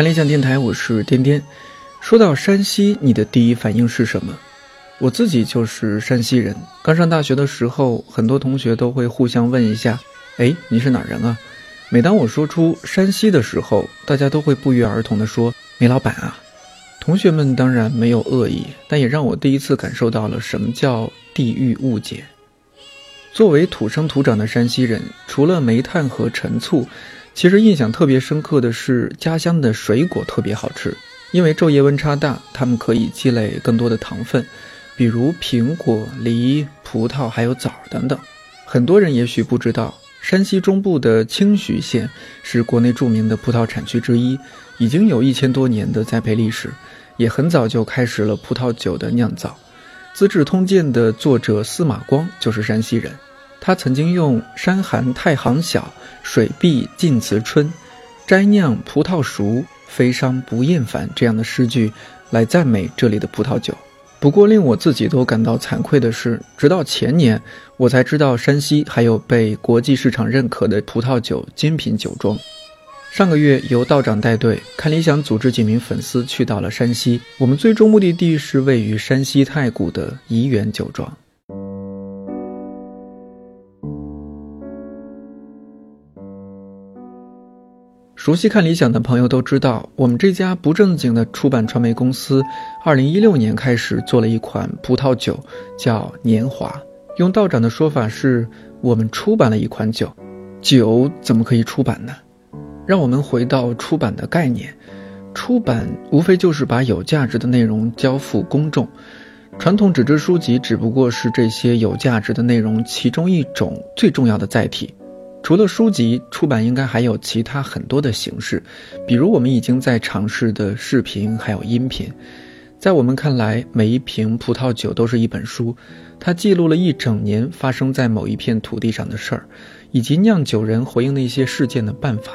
看理想电台，我是颠颠。说到山西，你的第一反应是什么？我自己就是山西人。刚上大学的时候，很多同学都会互相问一下：“哎，你是哪人啊？”每当我说出山西的时候，大家都会不约而同地说：“煤老板啊。”同学们当然没有恶意，但也让我第一次感受到了什么叫地域误解。作为土生土长的山西人，除了煤炭和陈醋。其实印象特别深刻的是，家乡的水果特别好吃，因为昼夜温差大，它们可以积累更多的糖分，比如苹果、梨、葡萄还有枣等等。很多人也许不知道，山西中部的清徐县是国内著名的葡萄产区之一，已经有一千多年的栽培历史，也很早就开始了葡萄酒的酿造。《资治通鉴》的作者司马光就是山西人。他曾经用“山寒太行晓，水碧晋祠春，摘酿葡萄熟，非商不厌烦”这样的诗句来赞美这里的葡萄酒。不过，令我自己都感到惭愧的是，直到前年，我才知道山西还有被国际市场认可的葡萄酒精品酒庄。上个月，由道长带队，看理想组织几名粉丝去到了山西，我们最终目的地是位于山西太谷的怡园酒庄。熟悉看理想的朋友都知道，我们这家不正经的出版传媒公司，二零一六年开始做了一款葡萄酒，叫年华。用道长的说法是，我们出版了一款酒。酒怎么可以出版呢？让我们回到出版的概念，出版无非就是把有价值的内容交付公众。传统纸质书籍只不过是这些有价值的内容其中一种最重要的载体。除了书籍出版，应该还有其他很多的形式，比如我们已经在尝试的视频，还有音频。在我们看来，每一瓶葡萄酒都是一本书，它记录了一整年发生在某一片土地上的事儿，以及酿酒人回应那些事件的办法，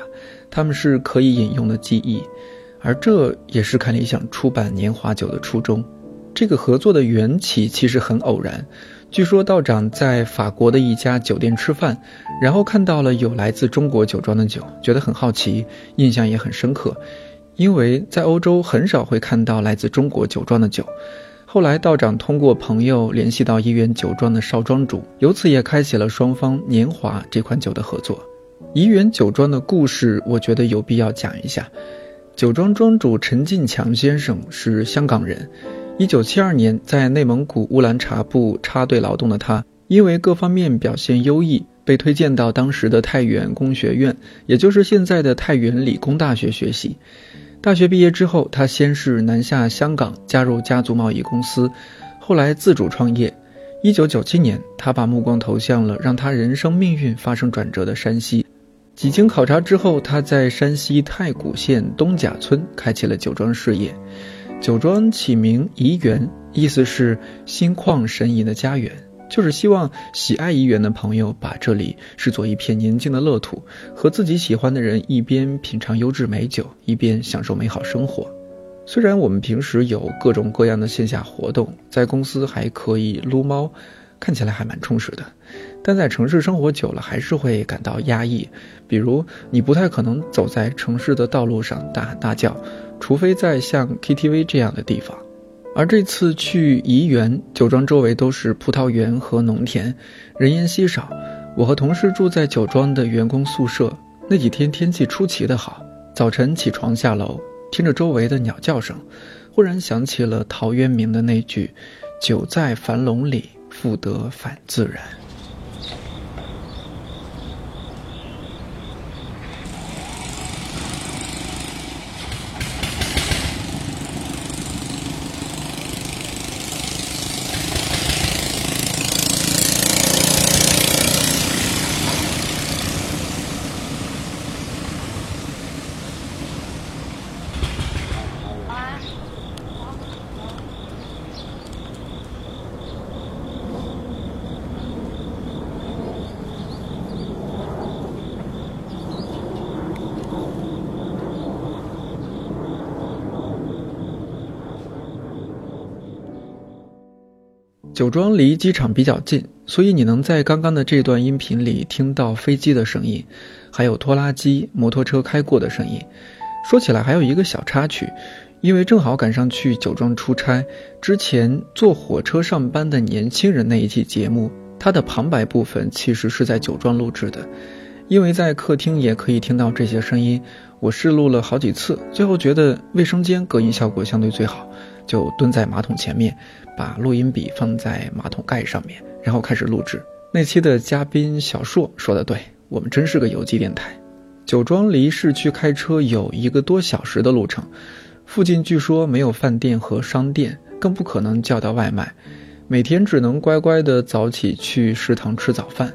他们是可以引用的记忆。而这也是看理想出版年华酒的初衷。这个合作的缘起其实很偶然。据说道长在法国的一家酒店吃饭，然后看到了有来自中国酒庄的酒，觉得很好奇，印象也很深刻。因为在欧洲很少会看到来自中国酒庄的酒。后来道长通过朋友联系到怡园酒庄的少庄主，由此也开启了双方年华这款酒的合作。怡园酒庄的故事，我觉得有必要讲一下。酒庄庄主陈进强先生是香港人。一九七二年，在内蒙古乌兰察布插队劳动的他，因为各方面表现优异，被推荐到当时的太原工学院，也就是现在的太原理工大学学习。大学毕业之后，他先是南下香港，加入家族贸易公司，后来自主创业。一九九七年，他把目光投向了让他人生命运发生转折的山西。几经考察之后，他在山西太谷县东贾村开启了酒庄事业。酒庄起名怡园，意思是心旷神怡的家园，就是希望喜爱怡园的朋友把这里视作一片宁静的乐土，和自己喜欢的人一边品尝优质美酒，一边享受美好生活。虽然我们平时有各种各样的线下活动，在公司还可以撸猫，看起来还蛮充实的，但在城市生活久了，还是会感到压抑。比如，你不太可能走在城市的道路上大喊大叫。除非在像 KTV 这样的地方，而这次去怡园酒庄周围都是葡萄园和农田，人烟稀少。我和同事住在酒庄的员工宿舍，那几天天气出奇的好。早晨起床下楼，听着周围的鸟叫声，忽然想起了陶渊明的那句：“酒在樊笼里，复得返自然。”酒庄离机场比较近，所以你能在刚刚的这段音频里听到飞机的声音，还有拖拉机、摩托车开过的声音。说起来还有一个小插曲，因为正好赶上去酒庄出差，之前坐火车上班的年轻人那一期节目，它的旁白部分其实是在酒庄录制的。因为在客厅也可以听到这些声音，我试录了好几次，最后觉得卫生间隔音效果相对最好，就蹲在马桶前面，把录音笔放在马桶盖上面，然后开始录制。那期的嘉宾小硕说的对，我们真是个有机电台。酒庄离市区开车有一个多小时的路程，附近据说没有饭店和商店，更不可能叫到外卖，每天只能乖乖的早起去食堂吃早饭。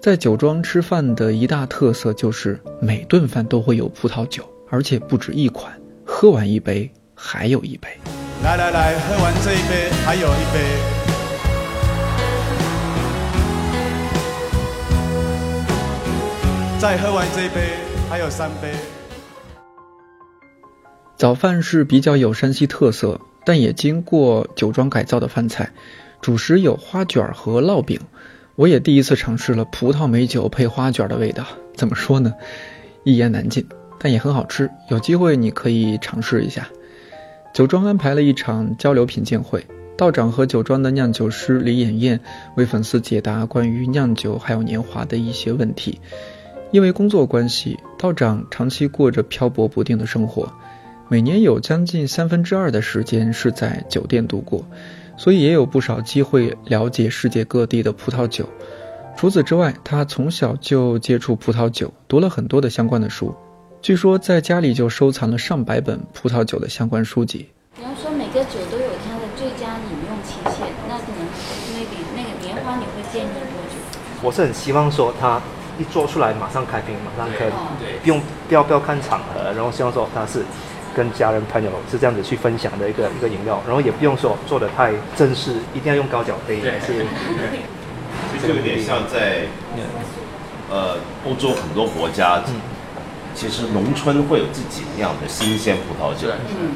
在酒庄吃饭的一大特色就是每顿饭都会有葡萄酒，而且不止一款，喝完一杯还有一杯。来来来，喝完这一杯还有一杯。再喝完这一杯，还有三杯。早饭是比较有山西特色，但也经过酒庄改造的饭菜，主食有花卷和烙饼。我也第一次尝试了葡萄美酒配花卷的味道，怎么说呢？一言难尽，但也很好吃。有机会你可以尝试一下。酒庄安排了一场交流品鉴会，道长和酒庄的酿酒师李衍燕为粉丝解答关于酿酒还有年华的一些问题。因为工作关系，道长长期过着漂泊不定的生活，每年有将近三分之二的时间是在酒店度过，所以也有不少机会了解世界各地的葡萄酒。除此之外，他从小就接触葡萄酒，读了很多的相关的书，据说在家里就收藏了上百本葡萄酒的相关书籍。你要说，每个酒都有它的最佳饮用期限，那可能 maybe 那个年华你会建议多久？我是很希望说它。一做出来马上开瓶，马上喝，不用不要不要看场合，然后希望说它是跟家人朋友是这样子去分享的一个一个饮料，然后也不用说做的太正式，一定要用高脚杯，是。其实就有点像在呃欧洲很多国家，其实农村会有自己酿的新鲜葡萄酒，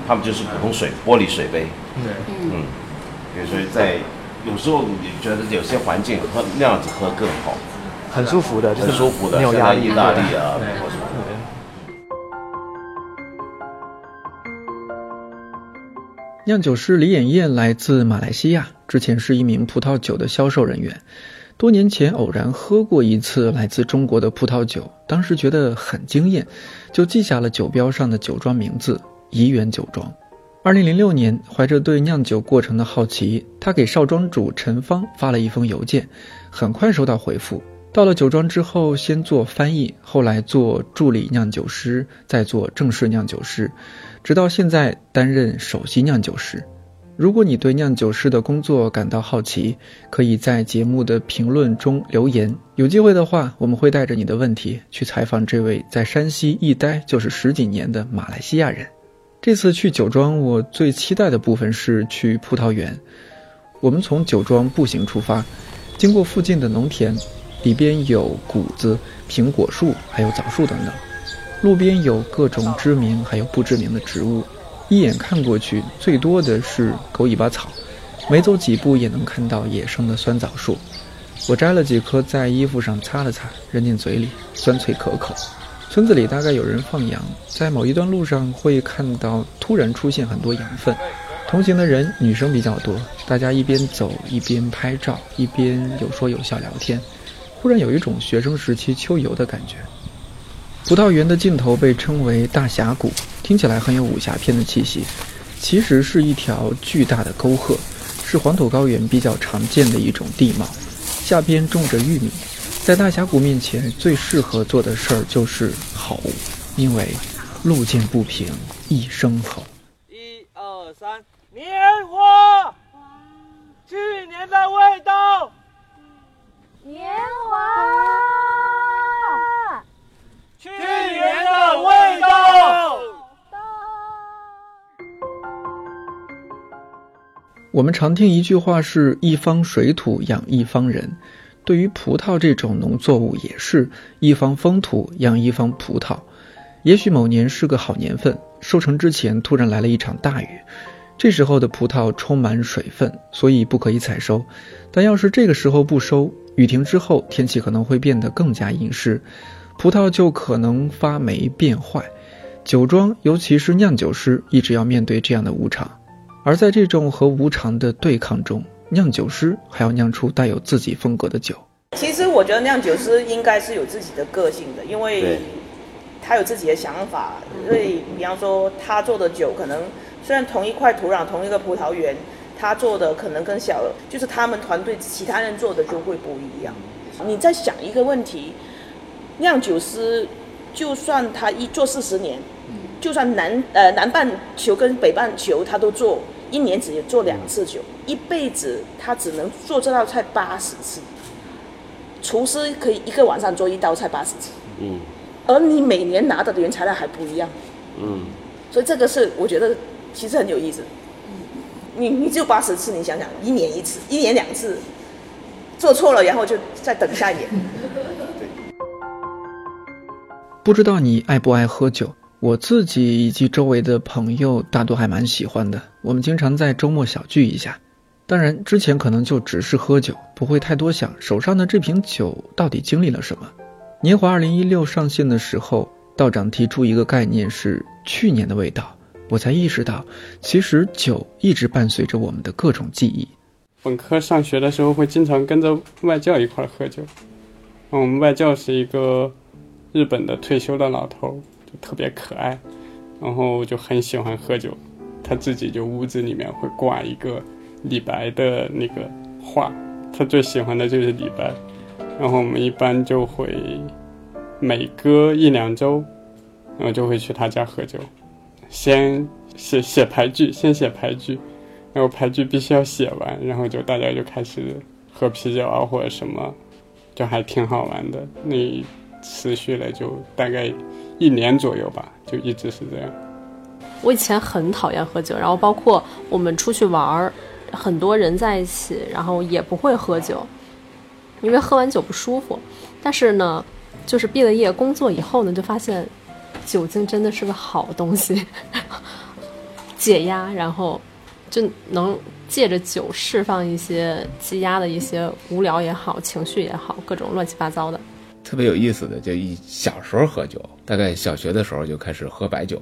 他们就是普通水玻璃水杯，对。嗯，比如说在有时候你觉得有些环境喝那样子喝更好。很舒服的，很舒服的，没有压力。意大利啊，酿酒师李衍燕来自马来西亚，之前是一名葡萄酒的销售人员。多年前偶然喝过一次来自中国的葡萄酒，当时觉得很惊艳，就记下了酒标上的酒庄名字——怡园酒庄。二零零六年，怀着对酿酒过程的好奇，他给少庄主陈芳发了一封邮件，很快收到回复。到了酒庄之后，先做翻译，后来做助理酿酒师，再做正式酿酒师，直到现在担任首席酿酒师。如果你对酿酒师的工作感到好奇，可以在节目的评论中留言。有机会的话，我们会带着你的问题去采访这位在山西一待就是十几年的马来西亚人。这次去酒庄，我最期待的部分是去葡萄园。我们从酒庄步行出发，经过附近的农田。里边有谷子、苹果树，还有枣树等等。路边有各种知名还有不知名的植物，一眼看过去，最多的是狗尾巴草。没走几步也能看到野生的酸枣树。我摘了几颗，在衣服上擦了擦，扔进嘴里，酸脆可口。村子里大概有人放羊，在某一段路上会看到突然出现很多羊粪。同行的人女生比较多，大家一边走一边拍照，一边有说有笑聊天。忽然有一种学生时期秋游的感觉。葡萄园的尽头被称为大峡谷，听起来很有武侠片的气息。其实是一条巨大的沟壑，是黄土高原比较常见的一种地貌。下边种着玉米，在大峡谷面前最适合做的事儿就是吼，因为路见不平一声吼。一二三，年华，去年的味道。年华，去年的味道。我们常听一句话是“一方水土养一方人”，对于葡萄这种农作物也是一方风土养一方葡萄。也许某年是个好年份，收成之前突然来了一场大雨。这时候的葡萄充满水分，所以不可以采收。但要是这个时候不收，雨停之后天气可能会变得更加阴湿，葡萄就可能发霉变坏。酒庄，尤其是酿酒师，一直要面对这样的无常。而在这种和无常的对抗中，酿酒师还要酿出带有自己风格的酒。其实我觉得酿酒师应该是有自己的个性的，因为他有自己的想法。所以，比方说他做的酒，可能虽然同一块土壤、同一个葡萄园，他做的可能跟小，就是他们团队其他人做的就会不一样。你在想一个问题，酿酒师就算他一做四十年，就算南呃南半球跟北半球他都做。一年只做两次酒，一辈子他只能做这道菜八十次。厨师可以一个晚上做一道菜八十次，嗯，而你每年拿的原材料还不一样，嗯，所以这个是我觉得其实很有意思。你你只有八十次，你想想，一年一次，一年两次，做错了然后就再等下一年。不知道你爱不爱喝酒？我自己以及周围的朋友大多还蛮喜欢的，我们经常在周末小聚一下。当然，之前可能就只是喝酒，不会太多想手上的这瓶酒到底经历了什么。年华二零一六上线的时候，道长提出一个概念是去年的味道，我才意识到，其实酒一直伴随着我们的各种记忆。本科上学的时候会经常跟着外教一块喝酒，我们外教是一个日本的退休的老头就。特别可爱，然后就很喜欢喝酒，他自己就屋子里面会挂一个李白的那个画，他最喜欢的就是李白，然后我们一般就会每隔一两周，然后就会去他家喝酒，先写写牌句，先写牌句，然后牌句必须要写完，然后就大家就开始喝啤酒啊或者什么，就还挺好玩的。那持续了就大概。一年左右吧，就一直是这样。我以前很讨厌喝酒，然后包括我们出去玩儿，很多人在一起，然后也不会喝酒，因为喝完酒不舒服。但是呢，就是毕了业工作以后呢，就发现酒精真的是个好东西，解压，然后就能借着酒释放一些积压的一些无聊也好，情绪也好，各种乱七八糟的。特别有意思的，就一小时候喝酒，大概小学的时候就开始喝白酒。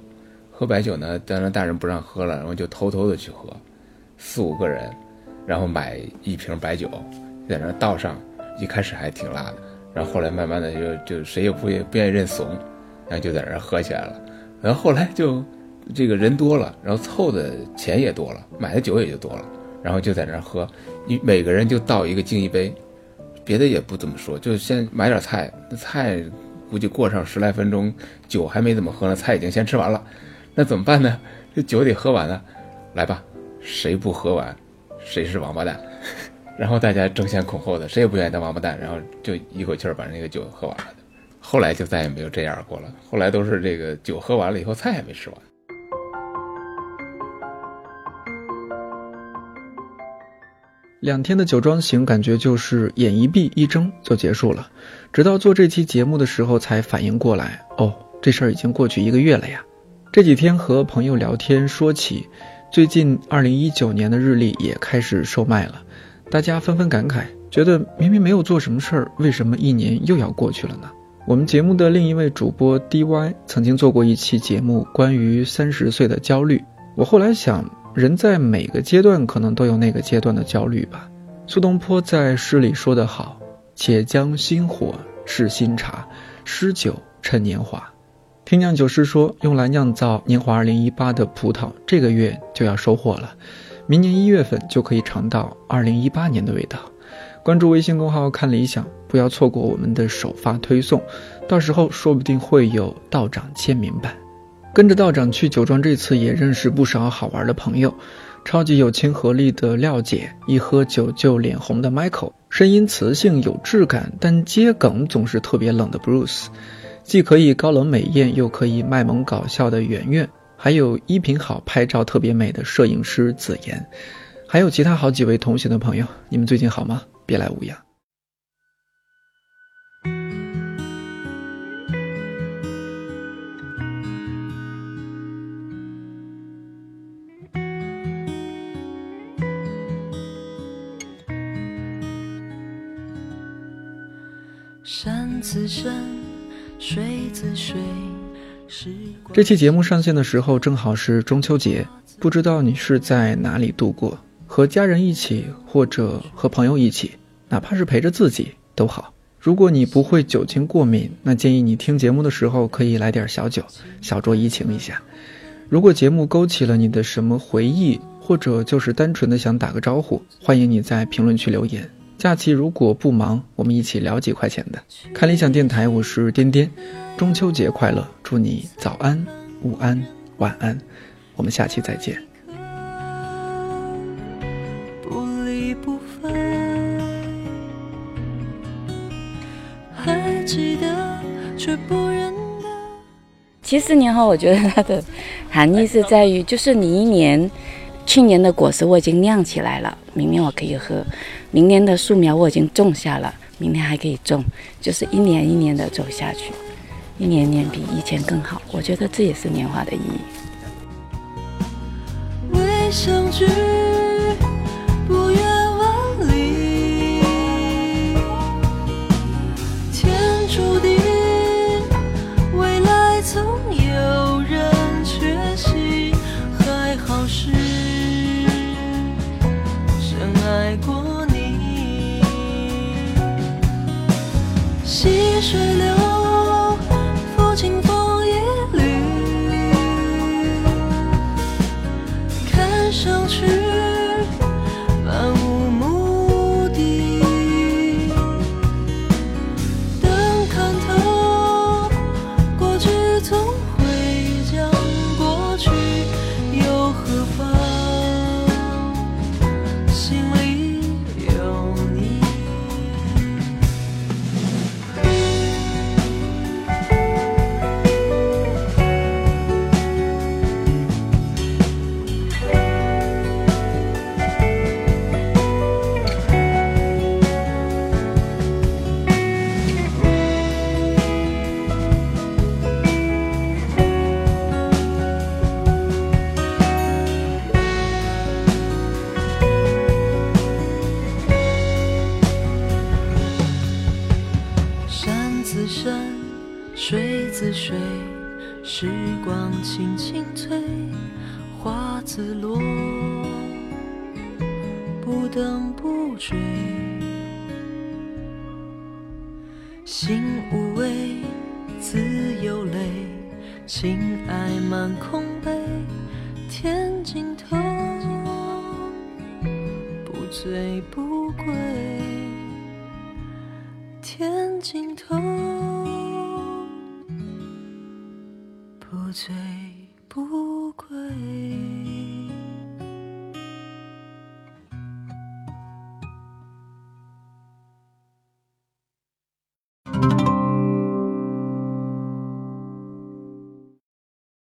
喝白酒呢，当然大人不让喝了，然后就偷偷的去喝，四五个人，然后买一瓶白酒，在那倒上。一开始还挺辣的，然后后来慢慢的就就谁也不愿不愿意认怂，然后就在那喝起来了。然后后来就这个人多了，然后凑的钱也多了，买的酒也就多了，然后就在那喝，一每个人就倒一个敬一杯。别的也不怎么说，就先买点菜。那菜估计过上十来分钟，酒还没怎么喝呢，菜已经先吃完了。那怎么办呢？这酒得喝完啊！来吧，谁不喝完，谁是王八蛋。然后大家争先恐后的，谁也不愿意当王八蛋，然后就一口气儿把那个酒喝完了。后来就再也没有这样过了。后来都是这个酒喝完了以后，菜还没吃完。两天的酒庄行，感觉就是眼一闭一睁就结束了。直到做这期节目的时候，才反应过来，哦，这事儿已经过去一个月了呀。这几天和朋友聊天说起，最近二零一九年的日历也开始售卖了，大家纷纷感慨，觉得明明没有做什么事儿，为什么一年又要过去了呢？我们节目的另一位主播 DY 曾经做过一期节目，关于三十岁的焦虑。我后来想。人在每个阶段可能都有那个阶段的焦虑吧。苏东坡在诗里说得好：“且将新火试新茶，诗酒趁年华。”听酿酒师说，用来酿造年华二零一八的葡萄，这个月就要收获了，明年一月份就可以尝到二零一八年的味道。关注微信公号看理想，不要错过我们的首发推送，到时候说不定会有道长签名版。跟着道长去酒庄，这次也认识不少好玩的朋友，超级有亲和力的廖姐，一喝酒就脸红的 Michael，声音磁性有质感，但接梗总是特别冷的 Bruce，既可以高冷美艳，又可以卖萌搞笑的圆圆，还有衣品好、拍照特别美的摄影师子妍，还有其他好几位同行的朋友，你们最近好吗？别来无恙。山自山，水自水，这期节目上线的时候正好是中秋节，不知道你是在哪里度过？和家人一起，或者和朋友一起，哪怕是陪着自己都好。如果你不会酒精过敏，那建议你听节目的时候可以来点小酒，小酌怡情一下。如果节目勾起了你的什么回忆，或者就是单纯的想打个招呼，欢迎你在评论区留言。假期如果不忙，我们一起聊几块钱的。看理想电台，我是颠颠，中秋节快乐，祝你早安、午安、晚安，我们下期再见。其实年后，我觉得它的含义是在于，就是你一年，去年的果实我已经酿起来了，明年我可以喝；明年的树苗我已经种下了，明年还可以种，就是一年一年的走下去，一年年比以前更好。我觉得这也是年华的意义。相聚。无畏，自有泪，情爱满空杯，天尽头，不醉不归，天尽头，不醉不归。